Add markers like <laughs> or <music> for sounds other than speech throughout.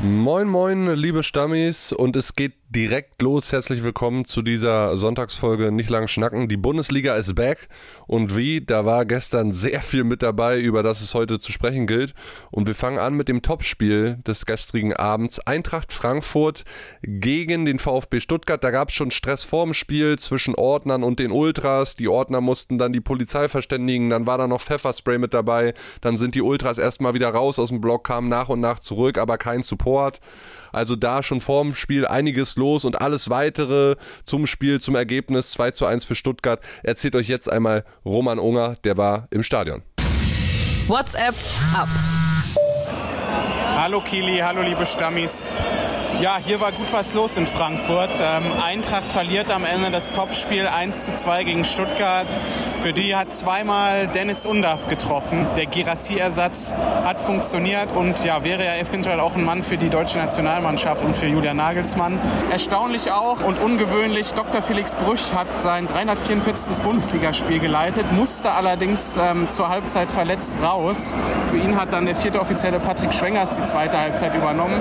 Moin, moin, liebe Stammis, und es geht direkt los. Herzlich willkommen zu dieser Sonntagsfolge Nicht lang schnacken. Die Bundesliga ist back und wie, da war gestern sehr viel mit dabei, über das es heute zu sprechen gilt. Und wir fangen an mit dem Topspiel des gestrigen Abends. Eintracht Frankfurt gegen den VfB Stuttgart. Da gab es schon Stress vorm Spiel zwischen Ordnern und den Ultras. Die Ordner mussten dann die Polizei verständigen. Dann war da noch Pfefferspray mit dabei. Dann sind die Ultras erstmal wieder raus aus dem Block, kamen nach und nach zurück, aber kein Support. Also da schon vorm Spiel einiges los und alles weitere zum Spiel, zum Ergebnis 2 zu 1 für Stuttgart erzählt euch jetzt einmal Roman Unger, der war im Stadion. WhatsApp ab. Hallo Kili, hallo liebe Stammis. Ja, hier war gut was los in Frankfurt. Ähm, Eintracht verliert am Ende das Topspiel 1 zu 2 gegen Stuttgart. Für die hat zweimal Dennis Undaff getroffen. Der Girassi-Ersatz hat funktioniert und ja, wäre ja eventuell auch ein Mann für die deutsche Nationalmannschaft und für Julian Nagelsmann. Erstaunlich auch und ungewöhnlich, Dr. Felix Brüch hat sein 344. Bundesligaspiel geleitet, musste allerdings ähm, zur Halbzeit verletzt raus. Für ihn hat dann der vierte Offizielle Patrick Schwengers die zweite Halbzeit übernommen,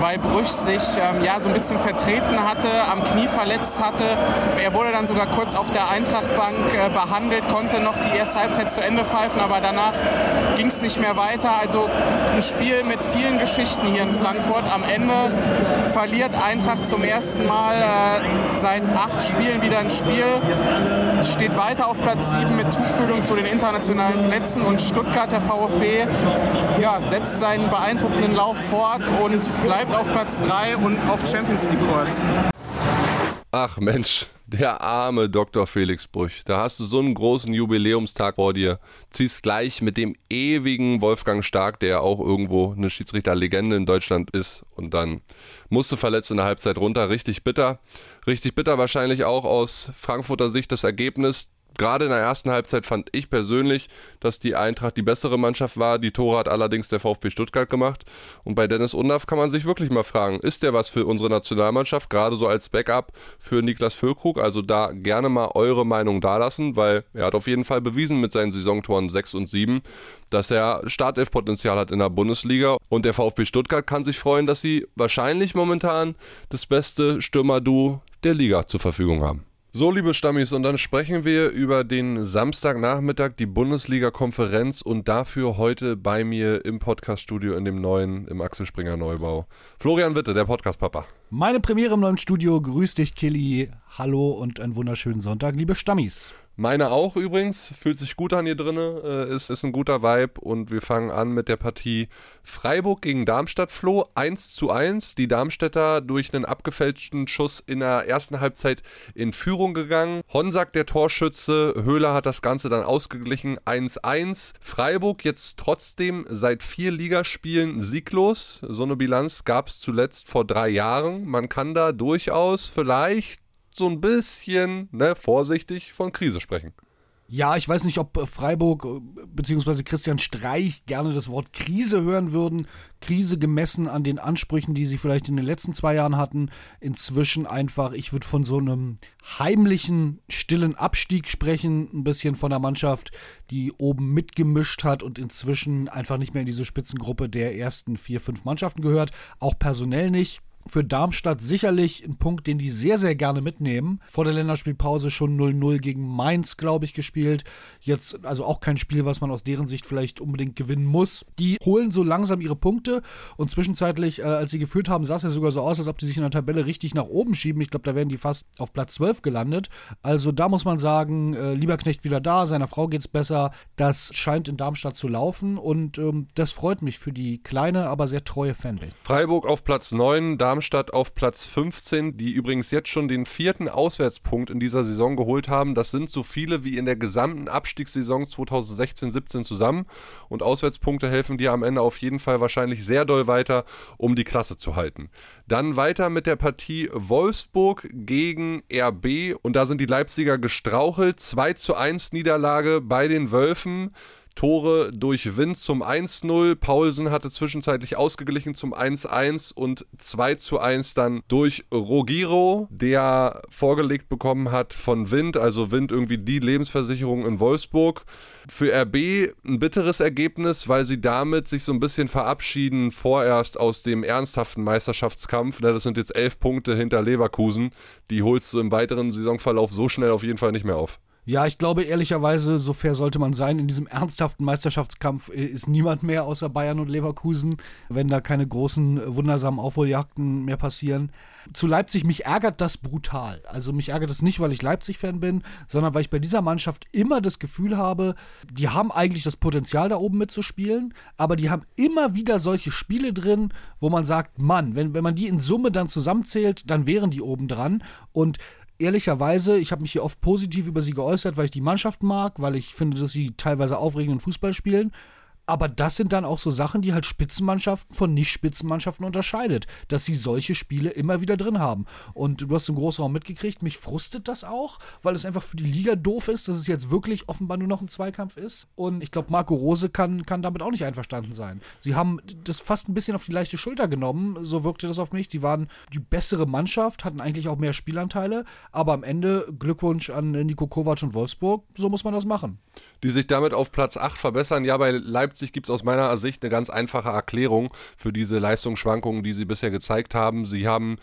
weil Brüch sich ähm, ja, so ein bisschen vertreten hatte, am Knie verletzt hatte. Er wurde dann sogar kurz auf der Eintrachtbank äh, behandelt, konnte noch die erste Halbzeit zu Ende pfeifen, aber danach ging es nicht mehr weiter. Also ein Spiel mit vielen Geschichten hier in Frankfurt. Am Ende verliert Eintracht zum ersten Mal äh, seit acht Spielen wieder ein Spiel, steht weiter auf Platz 7 mit Tuchfühlung zu den internationalen Plätzen und Stuttgart, der VfB, ja, setzt seinen beeindruckenden Lauf fort und bleibt auf Platz 3 und auf Champions League Kurs. Ach Mensch, der arme Dr. Felix Brüch. Da hast du so einen großen Jubiläumstag vor dir. Ziehst gleich mit dem ewigen Wolfgang Stark, der auch irgendwo eine Schiedsrichterlegende in Deutschland ist. Und dann musste verletzt in der Halbzeit runter. Richtig bitter. Richtig bitter wahrscheinlich auch aus Frankfurter Sicht das Ergebnis gerade in der ersten Halbzeit fand ich persönlich, dass die Eintracht die bessere Mannschaft war. Die Tore hat allerdings der VfB Stuttgart gemacht. Und bei Dennis Undaff kann man sich wirklich mal fragen, ist der was für unsere Nationalmannschaft, gerade so als Backup für Niklas Füllkrug? Also da gerne mal eure Meinung dalassen, weil er hat auf jeden Fall bewiesen mit seinen Saisontoren 6 und 7, dass er Startelfpotenzial hat in der Bundesliga. Und der VfB Stuttgart kann sich freuen, dass sie wahrscheinlich momentan das beste Stürmer-Duo der Liga zur Verfügung haben. So, liebe Stammis, und dann sprechen wir über den Samstagnachmittag, die Bundesliga-Konferenz und dafür heute bei mir im Podcaststudio in dem neuen, im Axel Springer Neubau. Florian Witte, der Podcast-Papa. Meine Premiere im neuen Studio. Grüß dich, Killy. Hallo und einen wunderschönen Sonntag, liebe Stammis. Meine auch übrigens, fühlt sich gut an hier drinne, äh, ist, ist ein guter Vibe und wir fangen an mit der Partie Freiburg gegen Darmstadt. Flo 1 zu 1, die Darmstädter durch einen abgefälschten Schuss in der ersten Halbzeit in Führung gegangen. Honsack der Torschütze, Höhler hat das Ganze dann ausgeglichen 1-1. Freiburg jetzt trotzdem seit vier Ligaspielen sieglos. So eine Bilanz gab es zuletzt vor drei Jahren. Man kann da durchaus vielleicht so ein bisschen, ne, vorsichtig von Krise sprechen. Ja, ich weiß nicht, ob Freiburg bzw. Christian Streich gerne das Wort Krise hören würden. Krise gemessen an den Ansprüchen, die sie vielleicht in den letzten zwei Jahren hatten. Inzwischen einfach, ich würde von so einem heimlichen, stillen Abstieg sprechen. Ein bisschen von der Mannschaft, die oben mitgemischt hat und inzwischen einfach nicht mehr in diese Spitzengruppe der ersten vier, fünf Mannschaften gehört. Auch personell nicht für Darmstadt sicherlich ein Punkt, den die sehr, sehr gerne mitnehmen. Vor der Länderspielpause schon 0-0 gegen Mainz, glaube ich, gespielt. Jetzt also auch kein Spiel, was man aus deren Sicht vielleicht unbedingt gewinnen muss. Die holen so langsam ihre Punkte und zwischenzeitlich, äh, als sie geführt haben, sah es ja sogar so aus, als ob die sich in der Tabelle richtig nach oben schieben. Ich glaube, da wären die fast auf Platz 12 gelandet. Also da muss man sagen, äh, Lieberknecht wieder da, seiner Frau geht es besser. Das scheint in Darmstadt zu laufen und ähm, das freut mich für die kleine, aber sehr treue Fanbase. Freiburg auf Platz 9, Darmstadt Darmstadt auf Platz 15, die übrigens jetzt schon den vierten Auswärtspunkt in dieser Saison geholt haben. Das sind so viele wie in der gesamten Abstiegssaison 2016-17 zusammen. Und Auswärtspunkte helfen dir am Ende auf jeden Fall wahrscheinlich sehr doll weiter, um die Klasse zu halten. Dann weiter mit der Partie Wolfsburg gegen RB. Und da sind die Leipziger gestrauchelt. 2 zu 1 Niederlage bei den Wölfen. Tore durch Wind zum 1-0. Paulsen hatte zwischenzeitlich ausgeglichen zum 1-1 und 2-1 dann durch Rogiro, der vorgelegt bekommen hat von Wind, also Wind irgendwie die Lebensversicherung in Wolfsburg. Für RB ein bitteres Ergebnis, weil sie damit sich so ein bisschen verabschieden vorerst aus dem ernsthaften Meisterschaftskampf. Das sind jetzt elf Punkte hinter Leverkusen. Die holst du im weiteren Saisonverlauf so schnell auf jeden Fall nicht mehr auf. Ja, ich glaube ehrlicherweise, so fair sollte man sein. In diesem ernsthaften Meisterschaftskampf ist niemand mehr außer Bayern und Leverkusen, wenn da keine großen, wundersamen Aufholjagden mehr passieren. Zu Leipzig, mich ärgert das brutal. Also mich ärgert es nicht, weil ich Leipzig-Fan bin, sondern weil ich bei dieser Mannschaft immer das Gefühl habe, die haben eigentlich das Potenzial, da oben mitzuspielen, aber die haben immer wieder solche Spiele drin, wo man sagt, Mann, wenn, wenn man die in Summe dann zusammenzählt, dann wären die oben dran. Und ehrlicherweise, ich habe mich hier oft positiv über sie geäußert, weil ich die Mannschaft mag, weil ich finde, dass sie teilweise aufregenden Fußball spielen. Aber das sind dann auch so Sachen, die halt Spitzenmannschaften von Nicht-Spitzenmannschaften unterscheidet, dass sie solche Spiele immer wieder drin haben. Und du hast im Großraum mitgekriegt, mich frustet das auch, weil es einfach für die Liga doof ist, dass es jetzt wirklich offenbar nur noch ein Zweikampf ist. Und ich glaube, Marco Rose kann, kann damit auch nicht einverstanden sein. Sie haben das fast ein bisschen auf die leichte Schulter genommen, so wirkte das auf mich. Sie waren die bessere Mannschaft, hatten eigentlich auch mehr Spielanteile, aber am Ende Glückwunsch an Nico Kovac und Wolfsburg, so muss man das machen. Die sich damit auf Platz 8 verbessern, ja, bei Leipzig Leipzig gibt es aus meiner Sicht eine ganz einfache Erklärung für diese Leistungsschwankungen, die sie bisher gezeigt haben. Sie haben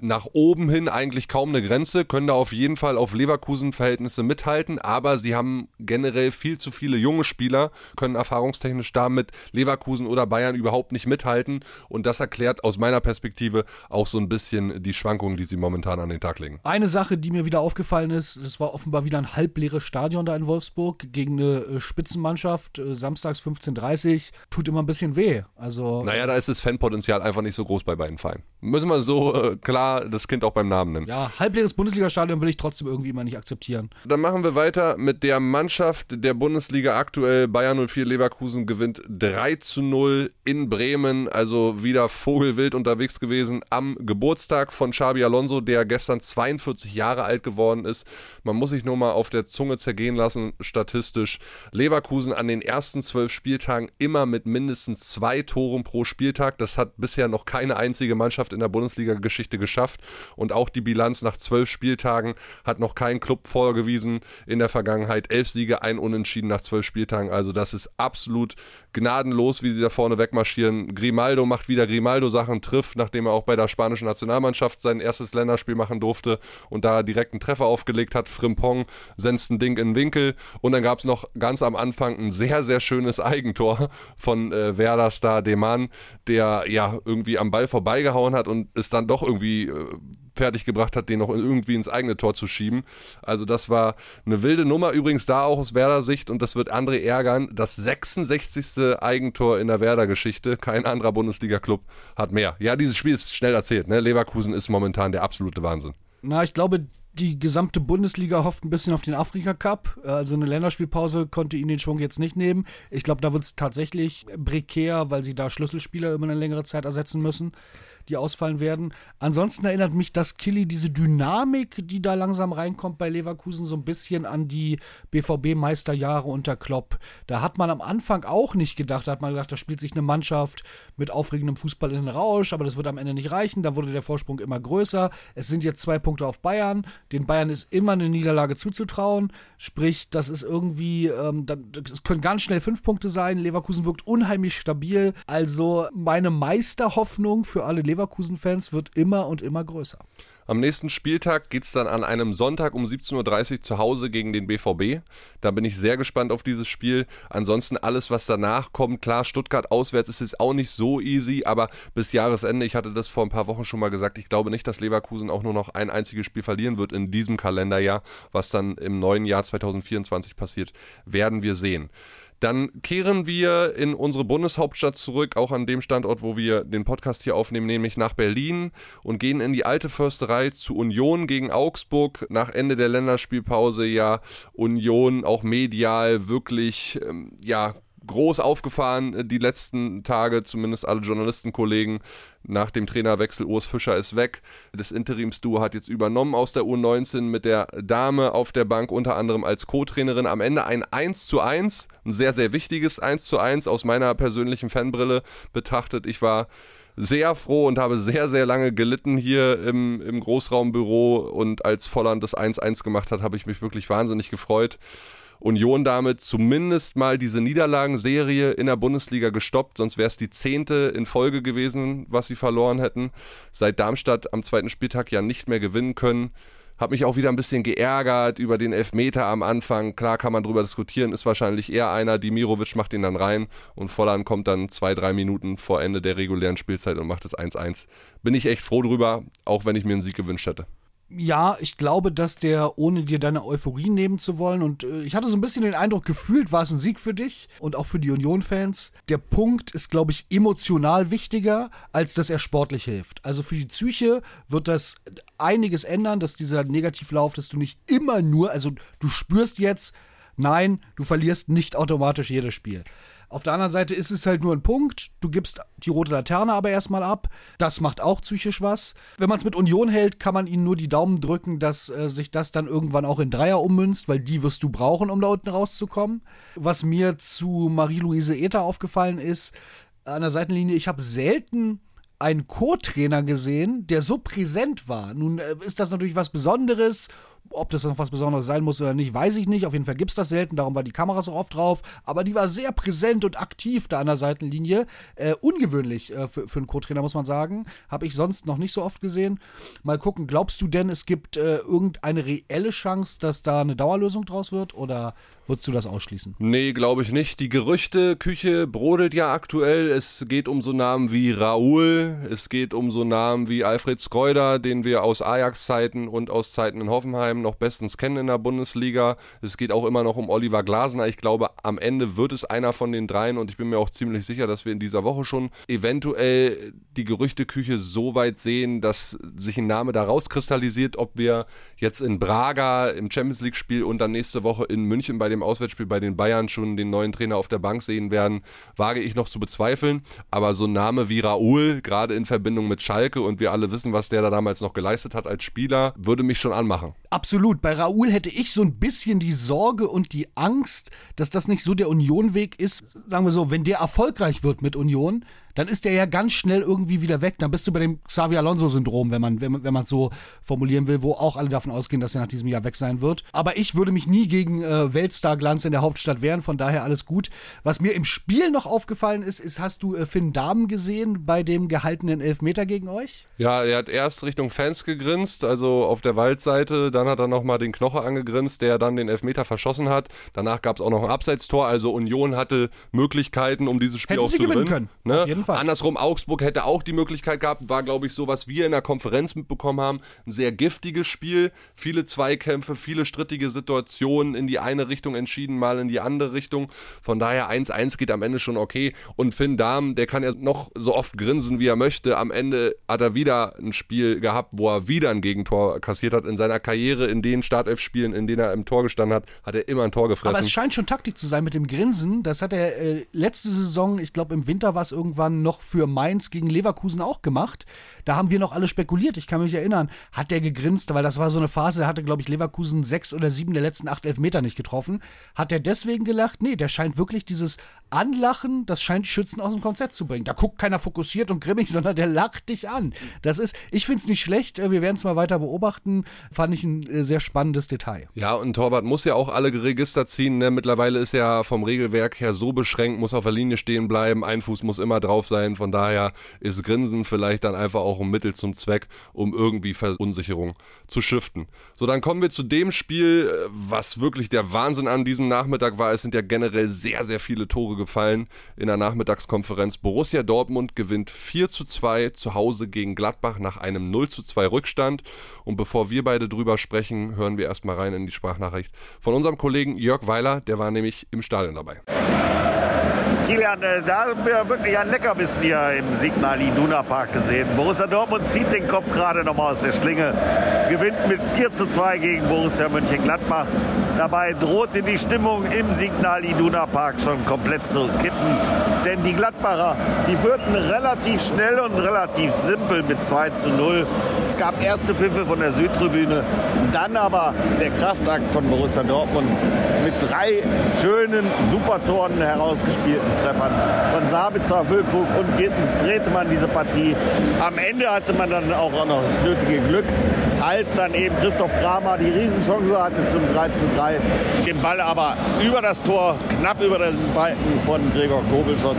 nach oben hin eigentlich kaum eine Grenze, können da auf jeden Fall auf Leverkusen-Verhältnisse mithalten, aber sie haben generell viel zu viele junge Spieler, können erfahrungstechnisch damit Leverkusen oder Bayern überhaupt nicht mithalten und das erklärt aus meiner Perspektive auch so ein bisschen die Schwankungen, die sie momentan an den Tag legen. Eine Sache, die mir wieder aufgefallen ist, das war offenbar wieder ein halbleeres Stadion da in Wolfsburg gegen eine äh, Spitzenmannschaft, äh, samstags 15.30 tut immer ein bisschen weh. Also, naja, da ist das Fanpotenzial einfach nicht so groß bei beiden Vereinen. Müssen wir so äh, klar klar das Kind auch beim Namen nennen. Ja, halbleeres Bundesliga-Stadion will ich trotzdem irgendwie immer nicht akzeptieren. Dann machen wir weiter mit der Mannschaft der Bundesliga aktuell. Bayern 04 Leverkusen gewinnt 3 zu 0 in Bremen. Also wieder Vogelwild unterwegs gewesen am Geburtstag von Xabi Alonso, der gestern 42 Jahre alt geworden ist. Man muss sich nur mal auf der Zunge zergehen lassen, statistisch. Leverkusen an den ersten zwölf Spieltagen immer mit mindestens zwei Toren pro Spieltag. Das hat bisher noch keine einzige Mannschaft in der Bundesliga-Geschichte geschafft geschafft. Und auch die Bilanz nach zwölf Spieltagen hat noch kein Club vorgewiesen in der Vergangenheit. Elf Siege, ein Unentschieden nach zwölf Spieltagen. Also das ist absolut gnadenlos, wie sie da vorne wegmarschieren. Grimaldo macht wieder Grimaldo-Sachen, trifft, nachdem er auch bei der spanischen Nationalmannschaft sein erstes Länderspiel machen durfte und da direkt einen Treffer aufgelegt hat. Frimpong senzt ein Ding in den Winkel. Und dann gab es noch ganz am Anfang ein sehr, sehr schönes Eigentor von äh, Werder-Star Deman, der ja irgendwie am Ball vorbeigehauen hat und es dann doch irgendwie äh, fertig gebracht hat, den noch irgendwie ins eigene Tor zu schieben. Also das war eine wilde Nummer, übrigens da auch aus Werder-Sicht und das wird André ärgern. Das 66. Eigentor in der Werder-Geschichte. Kein anderer Bundesliga-Club hat mehr. Ja, dieses Spiel ist schnell erzählt. Ne? Leverkusen ist momentan der absolute Wahnsinn. Na, ich glaube, die gesamte Bundesliga hofft ein bisschen auf den Afrika Cup. Also eine Länderspielpause konnte ihnen den Schwung jetzt nicht nehmen. Ich glaube, da wird es tatsächlich prekär, weil sie da Schlüsselspieler über eine längere Zeit ersetzen müssen die ausfallen werden. Ansonsten erinnert mich das Killy, diese Dynamik, die da langsam reinkommt bei Leverkusen, so ein bisschen an die BVB-Meisterjahre unter Klopp. Da hat man am Anfang auch nicht gedacht, da hat man gedacht, da spielt sich eine Mannschaft mit aufregendem Fußball in den Rausch, aber das wird am Ende nicht reichen. Da wurde der Vorsprung immer größer. Es sind jetzt zwei Punkte auf Bayern. Den Bayern ist immer eine Niederlage zuzutrauen. Sprich, das ist irgendwie, ähm, können ganz schnell fünf Punkte sein. Leverkusen wirkt unheimlich stabil. Also meine Meisterhoffnung für alle Leverkusen Leverkusen-Fans wird immer und immer größer. Am nächsten Spieltag geht es dann an einem Sonntag um 17.30 Uhr zu Hause gegen den BVB. Da bin ich sehr gespannt auf dieses Spiel. Ansonsten alles, was danach kommt, klar, Stuttgart auswärts ist jetzt auch nicht so easy, aber bis Jahresende, ich hatte das vor ein paar Wochen schon mal gesagt, ich glaube nicht, dass Leverkusen auch nur noch ein einziges Spiel verlieren wird in diesem Kalenderjahr. Was dann im neuen Jahr 2024 passiert, werden wir sehen. Dann kehren wir in unsere Bundeshauptstadt zurück, auch an dem Standort, wo wir den Podcast hier aufnehmen, nämlich nach Berlin und gehen in die alte Försterei zu Union gegen Augsburg. Nach Ende der Länderspielpause ja Union auch medial wirklich, ähm, ja, groß aufgefahren äh, die letzten Tage, zumindest alle Journalistenkollegen. Nach dem Trainerwechsel Urs Fischer ist weg. Das Interimsduo hat jetzt übernommen aus der U19 mit der Dame auf der Bank, unter anderem als Co-Trainerin. Am Ende ein 1 zu 1, ein sehr, sehr wichtiges 1 zu 1 aus meiner persönlichen Fanbrille betrachtet. Ich war sehr froh und habe sehr, sehr lange gelitten hier im, im Großraumbüro und als Volland das 1-1 gemacht hat, habe ich mich wirklich wahnsinnig gefreut. Union damit zumindest mal diese Niederlagenserie in der Bundesliga gestoppt, sonst wäre es die zehnte in Folge gewesen, was sie verloren hätten. Seit Darmstadt am zweiten Spieltag ja nicht mehr gewinnen können. Hab mich auch wieder ein bisschen geärgert über den Elfmeter am Anfang. Klar kann man drüber diskutieren, ist wahrscheinlich eher einer. Dimirovic macht ihn dann rein und Volland kommt dann zwei, drei Minuten vor Ende der regulären Spielzeit und macht es 1-1. Bin ich echt froh drüber, auch wenn ich mir einen Sieg gewünscht hätte ja, ich glaube, dass der, ohne dir deine Euphorie nehmen zu wollen, und äh, ich hatte so ein bisschen den Eindruck, gefühlt war es ein Sieg für dich und auch für die Union-Fans. Der Punkt ist, glaube ich, emotional wichtiger, als dass er sportlich hilft. Also für die Psyche wird das einiges ändern, dass dieser Negativlauf, dass du nicht immer nur, also du spürst jetzt, nein, du verlierst nicht automatisch jedes Spiel. Auf der anderen Seite ist es halt nur ein Punkt. Du gibst die rote Laterne aber erstmal ab. Das macht auch psychisch was. Wenn man es mit Union hält, kann man ihnen nur die Daumen drücken, dass äh, sich das dann irgendwann auch in Dreier ummünzt, weil die wirst du brauchen, um da unten rauszukommen. Was mir zu Marie-Louise Ether aufgefallen ist, an der Seitenlinie, ich habe selten einen Co-Trainer gesehen, der so präsent war. Nun äh, ist das natürlich was Besonderes ob das noch was Besonderes sein muss oder nicht, weiß ich nicht. Auf jeden Fall gibt es das selten, darum war die Kamera so oft drauf. Aber die war sehr präsent und aktiv da an der Seitenlinie. Äh, ungewöhnlich äh, für, für einen Co-Trainer, muss man sagen. Habe ich sonst noch nicht so oft gesehen. Mal gucken, glaubst du denn, es gibt äh, irgendeine reelle Chance, dass da eine Dauerlösung draus wird? Oder Würdest du das ausschließen? Nee, glaube ich nicht. Die Gerüchteküche brodelt ja aktuell. Es geht um so Namen wie Raoul, es geht um so Namen wie Alfred Skreuder, den wir aus Ajax-Zeiten und aus Zeiten in Hoffenheim noch bestens kennen in der Bundesliga. Es geht auch immer noch um Oliver Glasner. Ich glaube, am Ende wird es einer von den dreien und ich bin mir auch ziemlich sicher, dass wir in dieser Woche schon eventuell die Gerüchteküche so weit sehen, dass sich ein Name da rauskristallisiert, ob wir jetzt in Braga im Champions League-Spiel und dann nächste Woche in München bei dem Auswärtsspiel bei den Bayern schon den neuen Trainer auf der Bank sehen werden, wage ich noch zu bezweifeln. Aber so ein Name wie Raoul, gerade in Verbindung mit Schalke und wir alle wissen, was der da damals noch geleistet hat als Spieler, würde mich schon anmachen. Absolut. Bei Raoul hätte ich so ein bisschen die Sorge und die Angst, dass das nicht so der Union-Weg ist. Sagen wir so, wenn der erfolgreich wird mit Union, dann ist der ja ganz schnell irgendwie wieder weg. Dann bist du bei dem Xavi Alonso-Syndrom, wenn man es wenn, wenn so formulieren will, wo auch alle davon ausgehen, dass er nach diesem Jahr weg sein wird. Aber ich würde mich nie gegen äh, Weltstar-Glanz in der Hauptstadt wehren, von daher alles gut. Was mir im Spiel noch aufgefallen ist, ist, hast du äh, Finn Dahmen gesehen bei dem gehaltenen Elfmeter gegen euch? Ja, er hat erst Richtung Fans gegrinst, also auf der Waldseite, dann hat er nochmal den Knoche angegrinst, der dann den Elfmeter verschossen hat. Danach gab es auch noch ein Abseitstor, also Union hatte Möglichkeiten, um dieses Spiel Hätten gewinnen. Können. Ne? Jeden Fall. Andersrum, Augsburg hätte auch die Möglichkeit gehabt, war, glaube ich, so, was wir in der Konferenz mitbekommen haben. Ein sehr giftiges Spiel, viele Zweikämpfe, viele strittige Situationen, in die eine Richtung entschieden, mal in die andere Richtung. Von daher 1-1 geht am Ende schon okay. Und Finn Dahm, der kann ja noch so oft grinsen, wie er möchte. Am Ende hat er wieder ein Spiel gehabt, wo er wieder ein Gegentor kassiert hat. In seiner Karriere, in den Startelf-Spielen, in denen er im Tor gestanden hat, hat er immer ein Tor gefressen. Aber es scheint schon Taktik zu sein mit dem Grinsen. Das hat er äh, letzte Saison, ich glaube im Winter war es irgendwann noch für Mainz gegen Leverkusen auch gemacht. Da haben wir noch alle spekuliert. Ich kann mich erinnern, hat der gegrinst, weil das war so eine Phase, da hatte, glaube ich, Leverkusen sechs oder sieben der letzten acht Elfmeter nicht getroffen. Hat der deswegen gelacht? Nee, der scheint wirklich dieses Anlachen, das scheint Schützen aus dem Konzept zu bringen. Da guckt keiner fokussiert und grimmig, <laughs> sondern der lacht dich an. Das ist, ich finde es nicht schlecht. Wir werden es mal weiter beobachten. Fand ich ein äh, sehr spannendes Detail. Ja, und Torwart muss ja auch alle Register ziehen. Ne? Mittlerweile ist er vom Regelwerk her so beschränkt, muss auf der Linie stehen bleiben. Ein Fuß muss immer drauf sein. Von daher ist Grinsen vielleicht dann einfach auch ein Mittel zum Zweck, um irgendwie Verunsicherung zu shiften. So, dann kommen wir zu dem Spiel, äh, was wirklich der Wahnsinn an diesem Nachmittag war. Es sind ja generell sehr, sehr viele Tore gefallen in der Nachmittagskonferenz. Borussia Dortmund gewinnt 4 zu 2 zu Hause gegen Gladbach nach einem 0 zu 2 Rückstand. Und bevor wir beide drüber sprechen, hören wir erstmal rein in die Sprachnachricht von unserem Kollegen Jörg Weiler, der war nämlich im Stadion dabei. Kilian, äh, da haben wir wirklich ein Leckerbissen hier im Signal Iduna Park gesehen. Borussia Dortmund zieht den Kopf gerade noch mal aus der Schlinge, gewinnt mit 4 zu 2 gegen Borussia Mönchengladbach. Dabei drohte die Stimmung im Signal Iduna Park schon komplett zu kippen. Denn die Gladbacher, die führten relativ schnell und relativ simpel mit 2 zu 0. Es gab erste Pfiffe von der Südtribüne, dann aber der Kraftakt von Borussia Dortmund mit drei schönen Supertoren herausgespielten Treffern von Sabitzer, Füllkrug und Gittens drehte man diese Partie. Am Ende hatte man dann auch noch das nötige Glück, als dann eben Christoph Kramer die Riesenchance hatte zum 3 zu 3, den Ball aber über das Tor, knapp über den Balken von Gregor Kobel schoss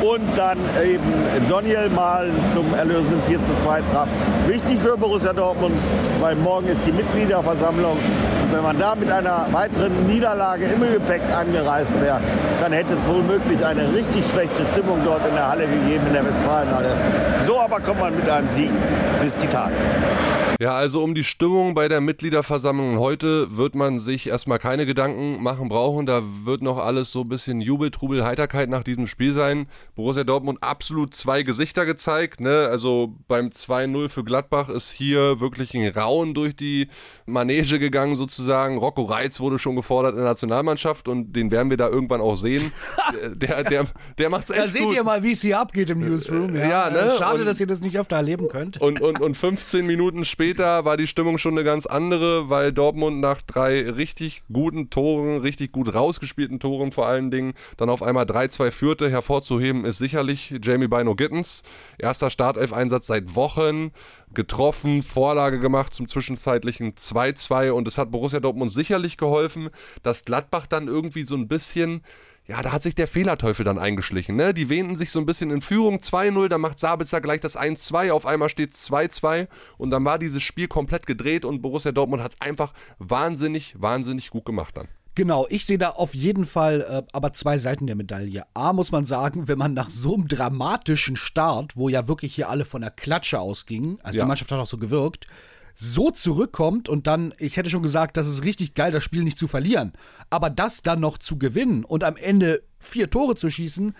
und dann eben Daniel Mahlen zum erlösenden 4 zu 2 traf. Wichtig für Borussia Dortmund, weil morgen ist die Mitgliederversammlung und wenn man da mit einer weiteren Niederlage im Gepäck angereist wäre, dann hätte es wohl möglich eine richtig schlechte Stimmung dort in der Halle gegeben, in der Westfalenhalle. So aber kommt man mit einem Sieg bis die Tage. Ja, also um die Stimmung bei der Mitgliederversammlung heute wird man sich erstmal keine Gedanken machen brauchen. Da wird noch alles so ein bisschen Jubel, Trubel, Heiterkeit nach diesem Spiel sein. Borussia Dortmund absolut zwei Gesichter gezeigt. Ne? Also beim 2-0 für Gladbach ist hier wirklich ein Rauen durch die Manege gegangen sozusagen. Rocco Reitz wurde schon gefordert in der Nationalmannschaft und den werden wir da irgendwann auch sehen. <laughs> der, der, der macht's echt Da seht gut. ihr mal, wie es hier abgeht im Newsroom. Ja, Ja, ne? Schade, Und- dass ihr das nicht öfter erleben könnt. Und, und, und 15 Minuten später war die Stimmung schon eine ganz andere, weil Dortmund nach drei richtig guten Toren, richtig gut rausgespielten Toren vor allen Dingen, dann auf einmal 3-2 führte. Hervorzuheben ist sicherlich Jamie Bino Gittens. Erster Startelf-Einsatz seit Wochen. Getroffen, Vorlage gemacht zum zwischenzeitlichen 2-2 und es hat Borussia Dortmund sicherlich geholfen, dass Gladbach dann irgendwie so ein bisschen ja, da hat sich der Fehlerteufel dann eingeschlichen. Ne? Die wähnten sich so ein bisschen in Führung 2-0, dann macht Sabitzer gleich das 1-2, auf einmal steht 2-2 und dann war dieses Spiel komplett gedreht und Borussia Dortmund hat es einfach wahnsinnig, wahnsinnig gut gemacht dann. Genau, ich sehe da auf jeden Fall äh, aber zwei Seiten der Medaille. A muss man sagen, wenn man nach so einem dramatischen Start, wo ja wirklich hier alle von der Klatsche ausgingen, also Ja. die Mannschaft hat auch so gewirkt, so zurückkommt und dann, ich hätte schon gesagt, das ist richtig geil, das Spiel nicht zu verlieren. Aber das dann noch zu gewinnen und am Ende vier Tore zu schießen,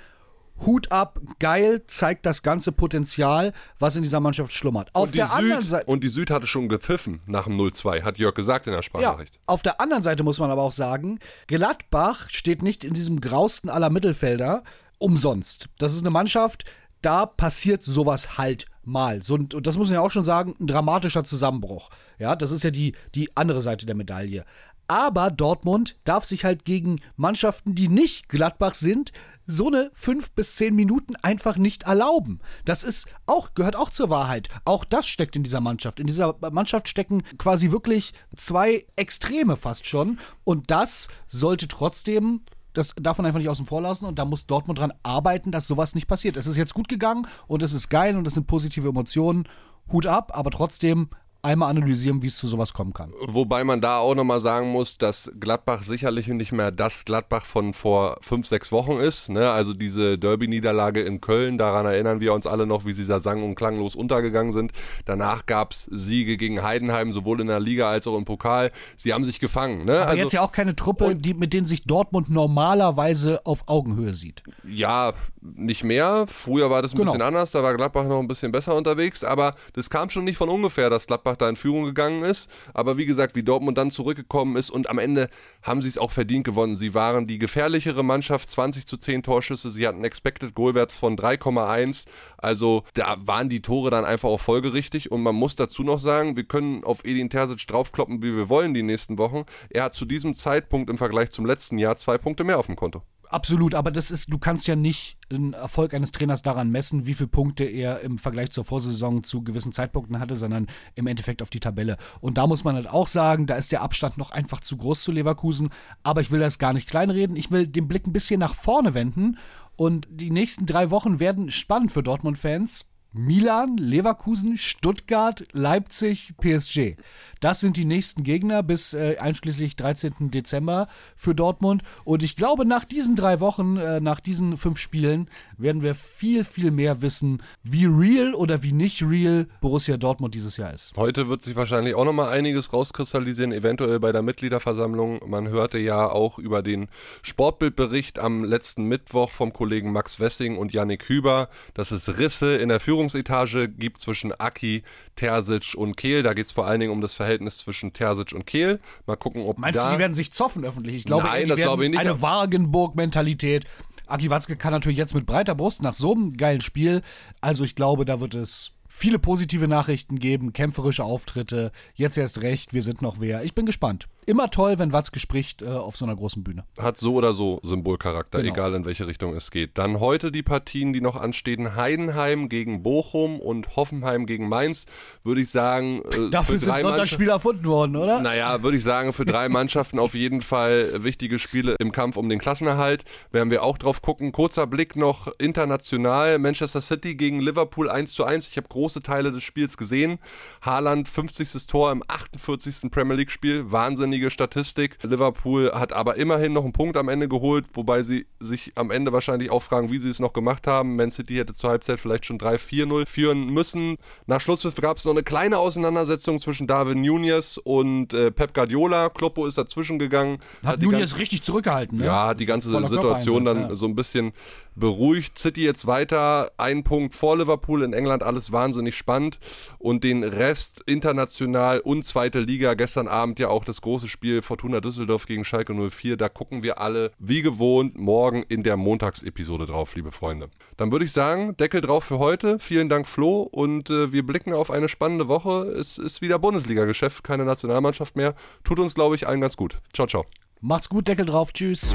Hut ab, geil, zeigt das ganze Potenzial, was in dieser Mannschaft schlummert. Auf Und die, der anderen Süd, Seite. und die Süd hatte schon gepfiffen nach dem 0-2, hat Jörg gesagt in der Ja, Sprachnachricht. auf der anderen Seite muss man aber auch sagen, Gladbach steht nicht in diesem grausten aller Mittelfelder umsonst. Das ist eine Mannschaft, da passiert sowas halt mal. So, und das muss man ja auch schon sagen, ein dramatischer Zusammenbruch. Ja, das ist ja die, die andere Seite der Medaille. Aber Dortmund darf sich halt gegen Mannschaften, die nicht Gladbach sind, so eine fünf bis zehn Minuten einfach nicht erlauben. Das ist auch, gehört auch zur Wahrheit. Auch das steckt in dieser Mannschaft. In dieser Mannschaft stecken quasi wirklich zwei Extreme fast schon. Und das sollte trotzdem, das darf man einfach nicht außen vor lassen. Und da muss Dortmund dran arbeiten, dass sowas nicht passiert. Es ist jetzt gut gegangen und es ist geil und es sind positive Emotionen. Hut ab, aber trotzdem einmal analysieren, wie es zu sowas kommen kann. Wobei man da auch nochmal sagen muss, dass Gladbach sicherlich nicht mehr das Gladbach von vor fünf, sechs Wochen ist. Ne? Also diese Derby-Niederlage in Köln, daran erinnern wir uns alle noch, wie sie da sang- und klanglos untergegangen sind. Danach gab es Siege gegen Heidenheim, sowohl in der Liga als auch im Pokal. Sie haben sich gefangen. Ne? Aber also, jetzt ja auch keine Truppe, die, mit denen sich Dortmund normalerweise auf Augenhöhe sieht. Ja, nicht mehr. Früher war das ein Genau. bisschen anders, da war Gladbach noch ein bisschen besser unterwegs, aber das kam schon nicht von ungefähr, dass Gladbach da in Führung gegangen ist. Aber wie gesagt, wie Dortmund dann zurückgekommen ist und am Ende haben sie es auch verdient gewonnen. Sie waren die gefährlichere Mannschaft, 20 zu 10 Torschüsse, sie hatten Expected Goalwert von 3,1. Also da waren die Tore dann einfach auch folgerichtig und man muss dazu noch sagen, wir können auf Edin Terzic draufkloppen, wie wir wollen die nächsten Wochen. Er hat zu diesem Zeitpunkt im Vergleich zum letzten Jahr zwei Punkte mehr auf dem Konto. Absolut, aber das ist, du kannst ja nicht den Erfolg eines Trainers daran messen, wie viele Punkte er im Vergleich zur Vorsaison zu gewissen Zeitpunkten hatte, sondern im Endeffekt auf die Tabelle. Und da muss man halt auch sagen, da ist der Abstand noch einfach zu groß zu Leverkusen. Aber ich will das gar nicht kleinreden. Ich will den Blick ein bisschen nach vorne wenden. Und die nächsten drei Wochen werden spannend für Dortmund-Fans. Milan, Leverkusen, Stuttgart, Leipzig, PSG. Das sind die nächsten Gegner bis äh, einschließlich 13. Dezember für Dortmund. Und ich glaube, nach diesen drei Wochen, äh, nach diesen fünf Spielen, werden wir viel, viel mehr wissen, wie real oder wie nicht real Borussia Dortmund dieses Jahr ist. Heute wird sich wahrscheinlich auch nochmal einiges rauskristallisieren, eventuell bei der Mitgliederversammlung. Man hörte ja auch über den Sportbildbericht am letzten Mittwoch vom Kollegen Max Wessing und Yannick Hüber, dass es Risse in der Führung Führungsetage gibt zwischen Aki, Terzic und Kehl. Da geht es vor allen Dingen um das Verhältnis zwischen Terzic und Kehl. Mal gucken, ob Meinst da du, die werden sich zoffen öffentlich? Ich glaube, Nein, die das glaube ich nicht. eine Wagenburg-Mentalität. Aki Watzke kann natürlich jetzt mit breiter Brust nach so einem geilen Spiel. Also ich glaube, da wird es viele positive Nachrichten geben, kämpferische Auftritte. Jetzt erst recht, wir sind noch wer. Ich bin gespannt immer toll, wenn Watzke spricht äh, auf so einer großen Bühne. Hat so oder so Symbolcharakter, Genau. egal in welche Richtung es geht. Dann heute die Partien, die noch anstehen. Heidenheim gegen Bochum und Hoffenheim gegen Mainz. Würde ich sagen, äh, Dafür für sind Sonntagsspiele erfunden worden, oder? Naja, würde ich sagen, für drei Mannschaften auf jeden Fall wichtige Spiele im Kampf um den Klassenerhalt. Werden wir auch drauf gucken. Kurzer Blick noch international. Manchester City gegen Liverpool 1 zu 1. Ich habe große Teile des Spiels gesehen. Haaland 50. Tor im 48. Premier League Spiel. Wahnsinnige Statistik. Liverpool hat aber immerhin noch einen Punkt am Ende geholt, wobei sie sich am Ende wahrscheinlich auch fragen, wie sie es noch gemacht haben. Man City hätte zur Halbzeit vielleicht schon 3-4-0 führen müssen. Nach Schlusspfiff gab es noch eine kleine Auseinandersetzung zwischen Darwin Nunez und äh, Pep Guardiola. Kloppo ist dazwischen gegangen. Hat die nun ganze- jetzt richtig zurückgehalten, ne? ja, hat die ganze Voller Situation dann ja. so ein bisschen beruhigt. City jetzt weiter, ein Punkt vor Liverpool in England, alles wahnsinnig spannend. Und den Rest international und zweite Liga, gestern Abend ja auch das große Spiel Fortuna Düsseldorf gegen Schalke 04. Da gucken wir alle wie gewohnt morgen in der Montagsepisode drauf, liebe Freunde. Dann würde ich sagen, Deckel drauf für heute. Vielen Dank, Flo. Und äh, wir blicken auf eine spannende Woche. Es ist wieder Bundesliga-Geschäft, keine Nationalmannschaft mehr. Tut uns, glaube ich, allen ganz gut. Ciao, ciao. Macht's gut, Deckel drauf, tschüss.